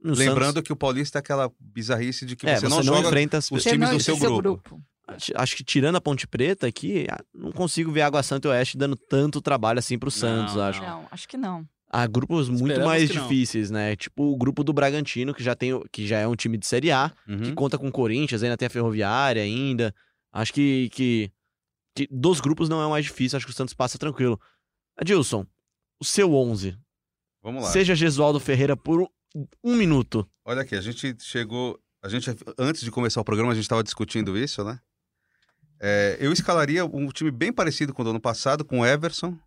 No
Lembrando
Santos,
que o Paulista é aquela bizarrice de que
é,
você, não joga
enfrenta as
os times do seu grupo.
Acho- Acho que tirando a Ponte Preta aqui, ah, não consigo ver Água Santa e Oeste dando tanto trabalho assim pro Santos,
não.
acho.
Não, acho que não.
Há grupos muito
Esperamos
mais
que não.
difíceis, né? Tipo o grupo do Bragantino, que já tem, o- que já é um time de Série A, que
Uhum.
conta com o Corinthians, ainda tem a Ferroviária ainda. Acho que, que, que dos grupos não é o mais difícil, acho que o Santos passa tranquilo. Adilson, o seu 11,
Vamos lá.
seja Gesualdo Ferreira por um, minuto.
Olha aqui, a gente chegou. A gente, antes de começar o programa, a gente estava discutindo isso, né? É, eu escalaria um time bem parecido com o do ano passado, com Everson,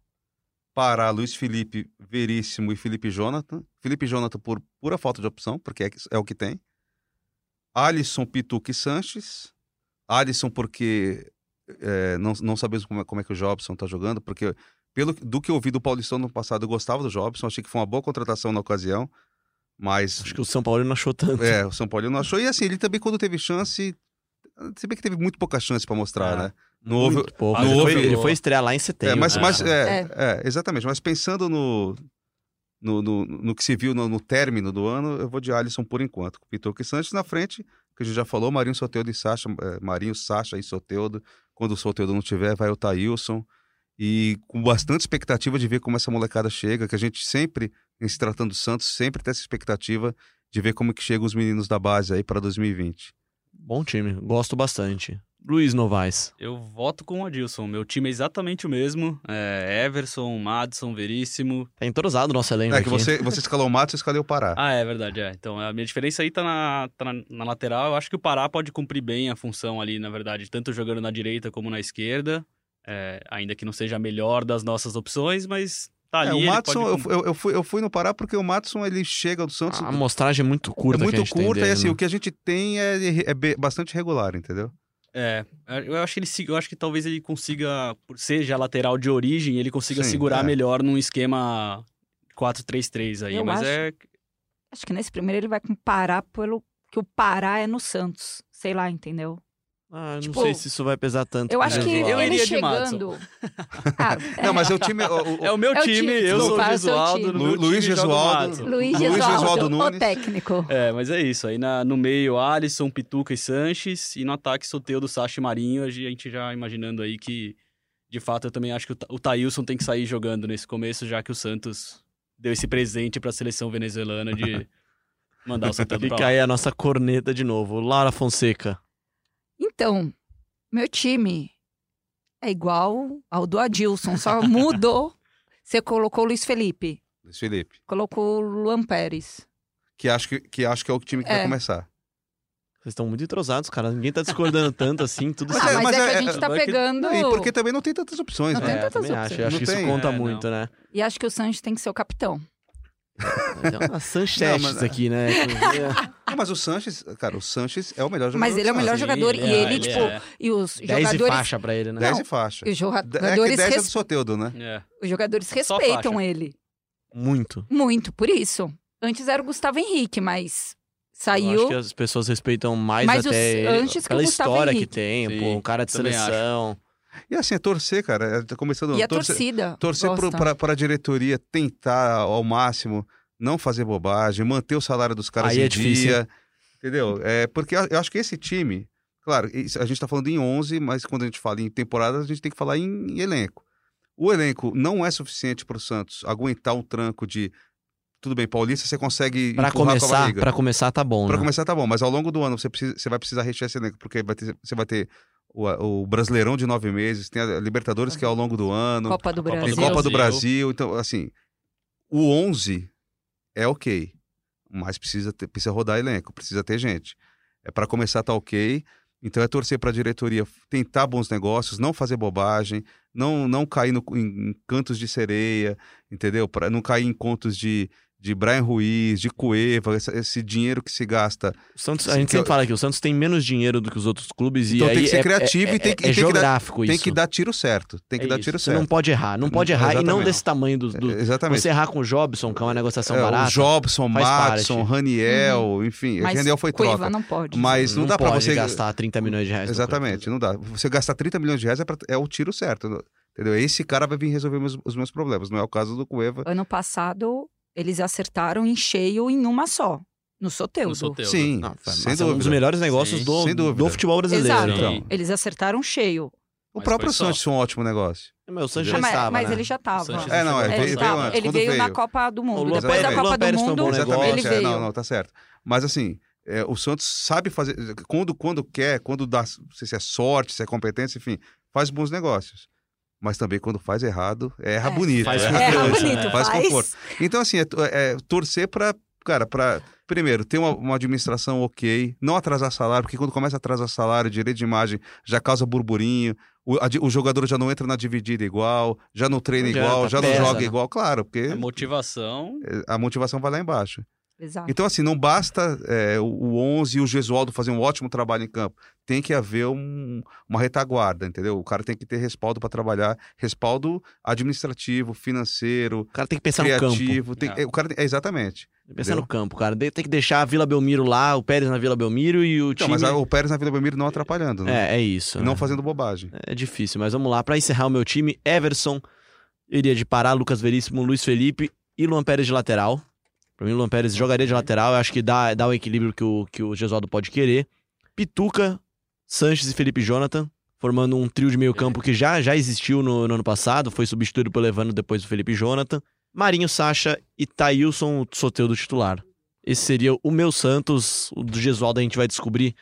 Pará, Luiz Felipe, Veríssimo e Felipe Jonathan. Felipe Jonathan por pura falta de opção, porque é, é o que tem. Alisson, Pituca e Sanches. Alisson, porque é, não, não sabemos como é, como é que o Jobson tá jogando, porque pelo do que eu ouvi do Paulistão no passado, eu gostava do Jobson, achei que foi uma boa contratação na ocasião, mas
Acho que o São Paulo não achou tanto.
é, o São Paulo não achou. E assim, ele também, quando teve chance. Se bem que teve muito pouca chance pra mostrar,
É.
né? Não houve.
Muito pouco.
Não
ele, foi, ele foi estrear lá em setembro.
É, mas,
né?
mas é,
É.
é, exatamente. Mas pensando no, no, no, no que se viu no, no término do ano, eu vou de Alisson por enquanto. Com Pituca e Santos na frente, que a gente já falou, Marinho, Soteudo e Sacha. é, Marinho, Sacha e Soteudo. Quando o Soteudo não tiver, vai o Thailson. E com bastante expectativa de ver como essa molecada chega, que a gente sempre, em se tratando do Santos, sempre tem essa expectativa de ver como que chegam os meninos da base aí para 2020.
Bom time, gosto bastante. Luiz Novaes.
Eu voto com o Adilson. Meu time é exatamente o mesmo. É Everson, Madison, Veríssimo.
Tá entrosado o nosso elenco
É que
aqui.
você, você escalou o Matos e escalei o Pará.
Ah, é verdade, é. Então a minha diferença aí tá na, tá na, na lateral. Eu acho que o Pará pode cumprir bem a função ali, na verdade, tanto jogando na direita como na esquerda. É, ainda que não seja a melhor das nossas opções, mas tá
É,
ali.
o Matson,
pode
eu, eu, eu fui, eu fui no Pará porque o Matson ele chega do Santos.
A amostragem é muito curta.
é
que a
muito curta
dele,
e assim,
né?
o que a gente tem é, é be- bastante regular, entendeu?
É, eu acho que ele eu acho que talvez ele consiga, por ser já lateral de origem, ele consiga
Sim,
segurar
é.
melhor num esquema 4-3-3 aí.
Eu
mas
acho-
é.
Acho que nesse primeiro ele vai comparar pelo que o Pará é no Santos. Sei lá, entendeu?
Ah, não
Tipo,
sei se isso vai pesar tanto.
Eu acho que
Gesualdo.
Eu
ele
iria de
chegando. Ah,
Não, mas é o time. o- o-
É o meu
É o
time,
time,
eu sou o
é
Gesualdo.
Lu- Luiz Gesualdo.
Luiz Gesualdo,
Gesualdo
o
Nunes.
técnico.
É, mas é isso. Aí na- no meio, Alisson, Pituca e Sanches. E no ataque, Soteudo, Sacha e Marinho. A gente já imaginando aí que, de fato, eu também acho que o, o Thailson tem que sair jogando nesse começo, já que o Santos deu esse presente pra seleção venezuelana de mandar o Soteudo pra
Fica
lá.
aí a nossa corneta de novo. Lara Fonseca.
Então, meu time é igual ao do Adilson, só mudou. Você colocou o Luiz Felipe,
Luiz Felipe.
colocou o Luan Pérez.
Que acho que, que acho que é o time que vai
É.
começar.
Vocês estão muito entrosados, cara. Ninguém tá discordando tanto assim, tudo
Mas
ah,
é-
mas,
mas
é,
é-
que a gente tá
é
pegando.
E porque também não tem tantas opções,
Não
né?
tem
É,
tantas
acho.
opções.
Acho
Não
que isso conta
É, não.
muito, né?
E acho que o Sanches tem que ser o capitão.
Tem uma Sanches
Não, mas-
aqui, né?
Não, mas o Sanches, cara, o Sanches é o melhor jogador.
Mas ele é o melhor jogador.
Sim,
e
é,
ele, tipo,
é.
e os
10 e
jogadores.
faixa pra ele, né?
10
Não.
e faixa.
E os
É que
jogadores,
10 é do
res-
Soteudo, né?
É.
os jogadores respeitam ele.
Muito.
Muito, por isso. Antes era o Gustavo Henrique, mas
Eu
saiu.
acho que as pessoas respeitam mais
Mas os-
até ele,
antes que o Gustavo
história que
Henrique.
tem,
Sim,
pô, um cara de
também acho.
E assim, é torcer, cara. É, tá começando
E a
torcer,
torcida.
torcer pra, pra diretoria tentar ao máximo não fazer bobagem, manter o salário dos caras
Aí
em
é difícil.
dia. Entendeu? É, porque eu acho que esse time, claro, a gente tá falando em 11, mas quando a gente fala em temporada, a gente tem que falar em, elenco. O elenco não é suficiente pro Santos aguentar um tranco de. Tudo bem, Paulista, você consegue
Pra
empurrar com a
começar, começar tá bom,
Pra
né?
começar tá bom, mas ao longo do ano você, precisa, você vai precisar rechear esse elenco, porque vai ter- você vai ter o, o Brasileirão de nove meses, tem a Libertadores que é ao longo do ano,
Copa do
do
tem
Brasil.
Copa do
Brasil.
Brasil, então assim, o 11 é ok, mas precisa, ter- precisa rodar elenco, precisa ter gente. É para começar tá ok, então é torcer para a diretoria tentar bons negócios, não fazer bobagem, não não cair no- em, em cantos de sereia, entendeu? Para não cair em contos de de Brian Ruiz, de Cueva, esse, dinheiro que se gasta.
Santos, a gente sempre fala que o Santos tem menos dinheiro do que os outros clubes
Então
e
tem que ser
é-
criativo
é,
e tem
é-
que-
é
e tem que dar-
geográfico
Tem
isso.
que dar tiro certo, tem que
É
dar
isso.
tiro
Você
certo.
não pode errar, não pode errar e não
Exatamente.
desse tamanho do, do-
Exatamente.
Você errar com o Jobson, que é uma negociação
É,
barata.
o Jobson, Madison. Raniel, enfim,
Mas
Raniel foi
Cueva
troca.
não pode.
Mas não, dá pra
pode
você
gastar 30 milhões de reais.
Exatamente, não dá. Você gastar 30 milhões de reais é, pra- é o tiro certo. Entendeu? Esse cara vai vir resolver meus- os meus problemas. Não é o caso do Cueva.
Ano passado, eles acertaram em cheio em uma só. No Soteudo.
No.
Sim,
Não,
sem
mas é um dos
dúvida.
melhores negócios
Sim,
do,
sem dúvida.
do futebol brasileiro.
Exato.
Então.
Eles acertaram cheio.
O
Mas
próprio. Santos foi um ótimo negócio.
Meu, o Sanches já
mas
estava,
mas
né?
ele já estava.
Sanches
É, não, é,
Ele
veio, antes.
Ele veio,
veio.
na Copa do Mundo. Depois da Copa do
Pérez um
Mundo,
bom
Exatamente,
ele
é,
veio.
não, não, tá certo. Mas assim, é, o Santos sabe fazer. Quando, quando quer, quando dá. Não sei se é sorte, se é competência, enfim, faz bons negócios. Mas também quando faz errado, erra
É,
bonito.
faz
erra
É,
Faz
grande,
bonito,
né?
faz.
faz conforto. Então, assim, é, é torcer pra. Cara, pra. Primeiro, ter uma, uma administração ok, não atrasar salário, porque quando começa a atrasar salário, direito de imagem já causa burburinho, o, a o jogador já não entra na dividida igual, já não treina
Não
igual,
adianta,
já não
pesa,
joga
né?
igual, claro, porque
A motivação.
a motivação vai lá embaixo.
Exato.
Então, assim, não basta é, o o 11 e o Gesualdo fazer um ótimo trabalho em campo. Tem que haver um- uma retaguarda, entendeu? O cara tem que ter respaldo para trabalhar, respaldo administrativo, financeiro,
O cara tem que pensar no campo.
criativo. tem-
É.
o cara tem- é, exatamente.
Pensar
Entendeu?
no campo, cara. Tem que deixar a Vila Belmiro lá, o Pérez na Vila Belmiro e o
Não,
time...
mas a- o Pérez na Vila Belmiro não atrapalhando, né?
É, é isso.
E não
né?
fazendo bobagem.
É difícil, mas vamos lá. Pra encerrar o meu time, Everson iria de Pará, Lucas Veríssimo, Luiz Felipe e Luan Pérez de lateral. Pra mim, o Luan Pérez jogaria de lateral. Eu acho que dá, dá o equilíbrio que o, que o Gesualdo pode querer. Pituca, Sanches e Felipe Jonathan, formando um trio de meio campo que já, já existiu no, no ano passado. Foi substituído pelo Evandro depois do Felipe Jonathan. Marinho, Sacha e Thailson, o Soteudo titular. Esse seria o meu Santos. O do Gesualdo a gente vai descobrir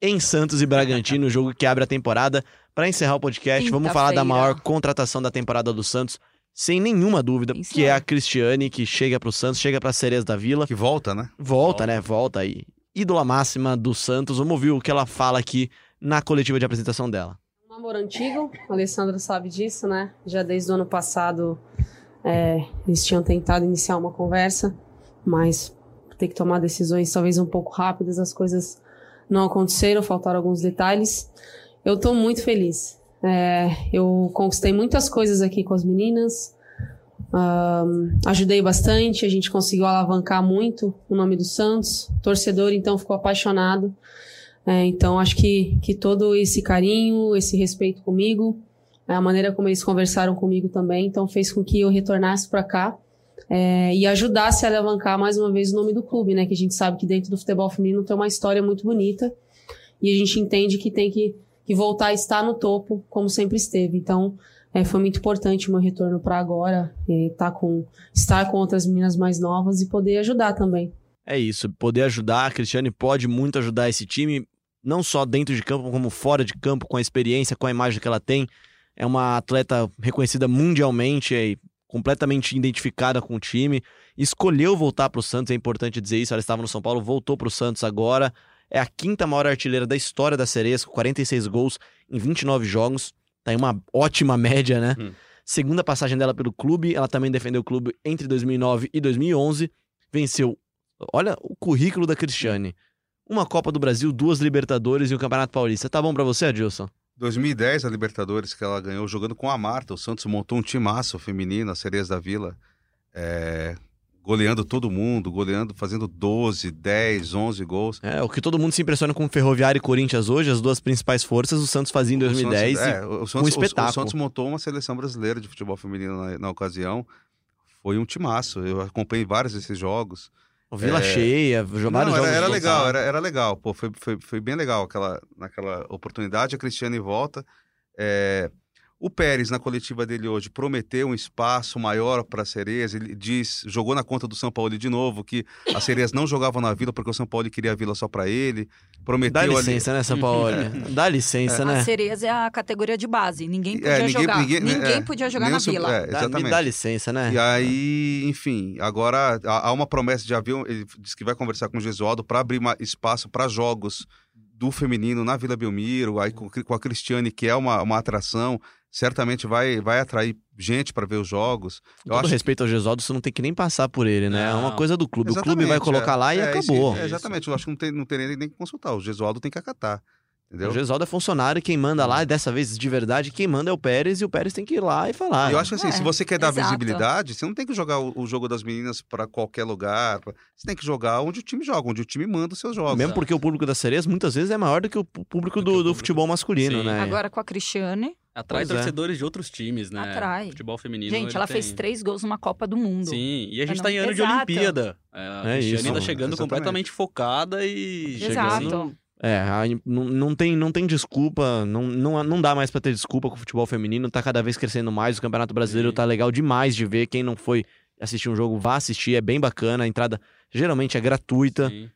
em Santos e Bragantino, o jogo que abre a temporada. Pra encerrar o podcast, vamos falar da
Quinta-feira.
maior contratação da temporada do Santos, sem nenhuma dúvida,
Sim,
que é a
senhor.
Cristiane, que chega pro Santos, chega pra Cereza da Vila.
Que volta, né?
Volta, né? Volta aí. Ídola máxima do Santos. Vamos ouvir o que ela fala aqui na coletiva de apresentação dela.
Um namoro antigo, a Alessandra sabe disso, né? Já desde o ano passado é, eles tinham tentado iniciar uma conversa, mas por ter que tomar decisões talvez um pouco rápidas, as coisas não aconteceram, faltaram alguns detalhes. Eu tô muito feliz. É, eu conquistei muitas coisas aqui com as meninas, Ahn, ajudei bastante, a gente conseguiu alavancar muito o nome do Santos. O torcedor então ficou apaixonado. É, então, acho que, que todo esse carinho, esse respeito comigo, a maneira como eles conversaram comigo também, então fez com que eu retornasse para cá é, e ajudasse a alavancar mais uma vez o nome do clube, né? Que a gente sabe que dentro do futebol feminino tem uma história muito bonita e a gente entende que tem que, que voltar a estar no topo, como sempre esteve. Então, é, foi muito importante o meu retorno para agora, é, tá com, estar com outras meninas mais novas e poder ajudar também.
É isso, poder ajudar. A Cristiane pode muito ajudar esse time, não só dentro de campo, como fora de campo, com a experiência, com a imagem que ela tem. É uma atleta reconhecida mundialmente e completamente identificada com o time. Escolheu voltar para o Santos, é importante dizer isso. Ela estava no São Paulo, voltou para o Santos agora. É a quinta maior artilheira da história da Sereias, com 46 gols em 29 jogos. Tá em uma ótima média, né?
Hum.
Segunda passagem dela pelo clube, ela também defendeu o clube entre 2009 e 2011. Venceu Olha o currículo da Cristiane. Uma Copa do Brasil, duas Libertadores e um Campeonato Paulista. Tá bom pra você, Adilson?
2010, a Libertadores que ela ganhou jogando com a Marta. O Santos montou um timaço feminino, as Sereias da Vila. é, goleando todo mundo, goleando, fazendo 12, 10, 11 gols.
É, o que todo mundo se impressiona com Ferroviário e Corinthians hoje, as duas principais forças, o Santos fazia em 2010.
O Santos, é, o, Santos, o-
espetáculo.
o Santos montou uma seleção brasileira de futebol feminino na, na ocasião. Foi um timaço. Eu acompanhei vários desses jogos.
e Vila
é,
cheia, vários
Não, era, era legal, era, era legal. Pô, foi, foi, foi bem legal aquela, naquela oportunidade. A Cristiane volta. É, o Pérez, na coletiva dele hoje, prometeu um espaço maior para as Sereias. Ele diz, jogou na conta do São Paulo de novo, que as Sereias não jogavam na Vila porque o São Paulo queria a Vila só para ele. Prometeu
Dá
ali-
licença, né, São Paulo? Dá licença, né?
A Cereza é a categoria de base. Ninguém podia
É, ninguém-
jogar.
ninguém-
Ninguém,
é,
podia jogar na Vila.
é, exatamente.
dá licença, né?
E aí, enfim, agora há uma promessa de avião. Ele disse que vai conversar com o Gesualdo para abrir espaço para jogos do feminino na Vila Belmiro, aí com, com a Cristiane, que é uma, uma atração, certamente vai, vai atrair gente para ver os jogos.
Com todo respeito ao Gesualdo, você não tem que nem passar por ele, né? É uma
Não.
coisa do clube. O clube vai
Exatamente,
colocar
é.
lá e
É,
acabou.
isso, é, exatamente, eu acho que não tem, não tem nem, nem que consultar. O Gesualdo tem que acatar. Entendeu?
O Gesualdo é funcionário, quem manda lá, e dessa vez de verdade, quem manda é o Pérez, e o Pérez tem que ir lá e falar.
Eu acho que assim,
É,
se você quer dar
exato.
visibilidade, você não tem que jogar o, o jogo das meninas para qualquer lugar. pra- Você tem que jogar onde o time joga, onde o time manda os seus jogos.
Mesmo porque o público das sereias muitas vezes é maior do que o público
Do
do,
que
do
público.
futebol masculino,
Sim.
né?
Agora com a Cristiane.
Atrai
Pois é.
torcedores de outros times, né?
Atrai.
Futebol feminino.
Gente, ela
tem-
fez três gols numa Copa do Mundo.
Sim, e a gente tá em ano de
Exato.
Olimpíada. É, a
É
Cristiane
isso.
ainda chegando
Exatamente.
completamente focada e.
Exato.
chegando-
É, aí não, não, tem, não tem desculpa, não, não, não dá mais pra ter desculpa com o futebol feminino, tá cada vez crescendo mais, o Campeonato Brasileiro
Sim.
tá legal demais de ver, quem não foi assistir um jogo, vá assistir, é bem bacana, a entrada geralmente é gratuita,
Sim.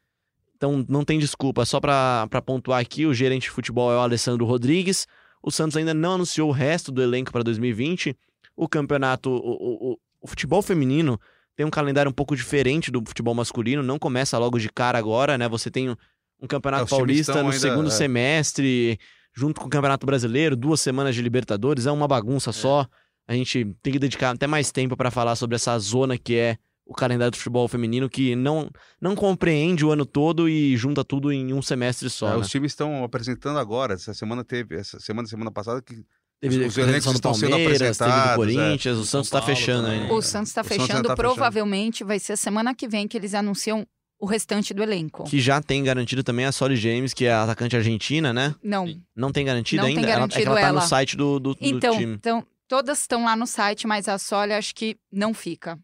então não tem desculpa, só pra pontuar aqui, o gerente de futebol é o Alessandro Rodrigues, o Santos ainda não anunciou o resto do elenco pra 2020, o campeonato, o, o, o- futebol feminino tem um calendário um pouco diferente do futebol masculino, não começa logo de cara agora, né, você tem um, campeonato
É,
paulista no
ainda-
segundo
é.
semestre, junto com o Campeonato Brasileiro, duas semanas de Libertadores, é uma bagunça só. A gente tem que dedicar até mais tempo pra falar sobre essa zona que é o calendário do futebol feminino, que não, não compreende o ano todo e junta tudo em um semestre só.
É,
né?
Os times estão apresentando agora. Essa semana teve, essa semana, semana passada, que
Teve
os
a
elencos
do
estão sendo
do
apresentados,
Corinthians, o
São
Santos tá
Paulo
fechando ainda.
O Santos tá
O Santos já
fechando,
tá fechando.
provavelmente vai ser semana que vem que eles anunciam o restante do elenco.
Que já tem garantido também a Solly James, que é a atacante argentina, né?
Não.
Não tem garantido
Não
ainda?
tem
Ela- é que
garantido
ela tá
ela.
no site do, do, do
Então,
time.
então, todas estão lá no site, mas a Sólia acho que não fica.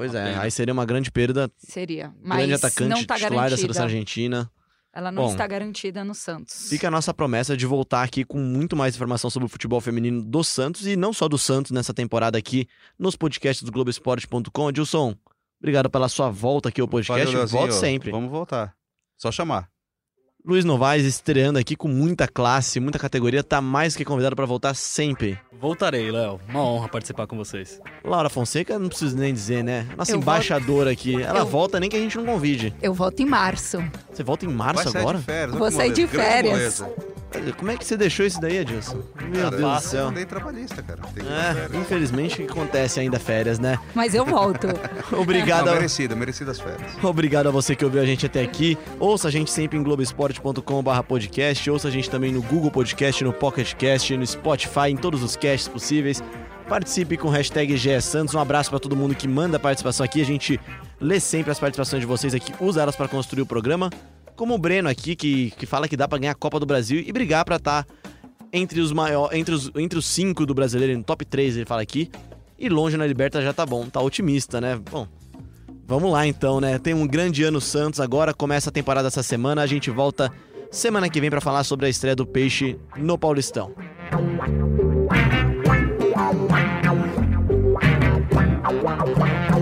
Pois é, aí seria uma grande perda.
Seria. Mas
grande atacante
não tá
titular da
garantida.
seleção argentina.
Ela não
Bom,
está garantida no Santos.
Fica a nossa promessa de voltar aqui com muito mais informação sobre o futebol feminino do Santos e não só do Santos nessa temporada aqui nos podcasts do Globoesporte.com. Edilson, obrigado pela sua volta aqui ao podcast.
Valeu.
Volte sempre.
Vamos voltar. Só chamar.
Luiz Novaes estreando aqui com muita classe, muita categoria, tá mais que convidado para voltar sempre.
Voltarei, Léo. Uma honra participar com vocês.
Laura Fonseca, não preciso nem dizer, né? Nossa
Eu
embaixadora aqui. Ela
Eu-
volta nem que a gente não convide.
Eu volto em março.
Você volta em março
Vai sair
agora?
de férias.
Vou sair de férias.
Como é que você deixou isso daí, Edilson? Meu
Cara,
Deus do
eu
céu.
Tem trabalhista, cara.
É,
férias.
infelizmente acontece ainda férias, né?
Mas eu volto.
Obrigado.
Não,
a-
merecido, merecidas férias.
Obrigado a você que ouviu a gente até aqui. Ouça a gente sempre em globesport.com.br podcast. Ouça a gente também no Google Podcast, no Pocket Cast, no Spotify, em todos os casts possíveis. Participe com o hashtag GE Santos. Um abraço para todo mundo que manda participação aqui. A gente lê sempre as participações de vocês aqui, usa elas para construir o programa como o Breno aqui, que, que fala que dá para ganhar a Copa do Brasil e brigar para estar tá entre os maiores, entre os, entre os cinco do brasileiro, no top 3, ele fala aqui. E longe na Liberta já tá bom, tá otimista, né? Bom, vamos lá então, né? Tem um grande ano Santos agora, começa a temporada essa semana, a gente volta semana que vem para falar sobre a estreia do Peixe no Paulistão. Música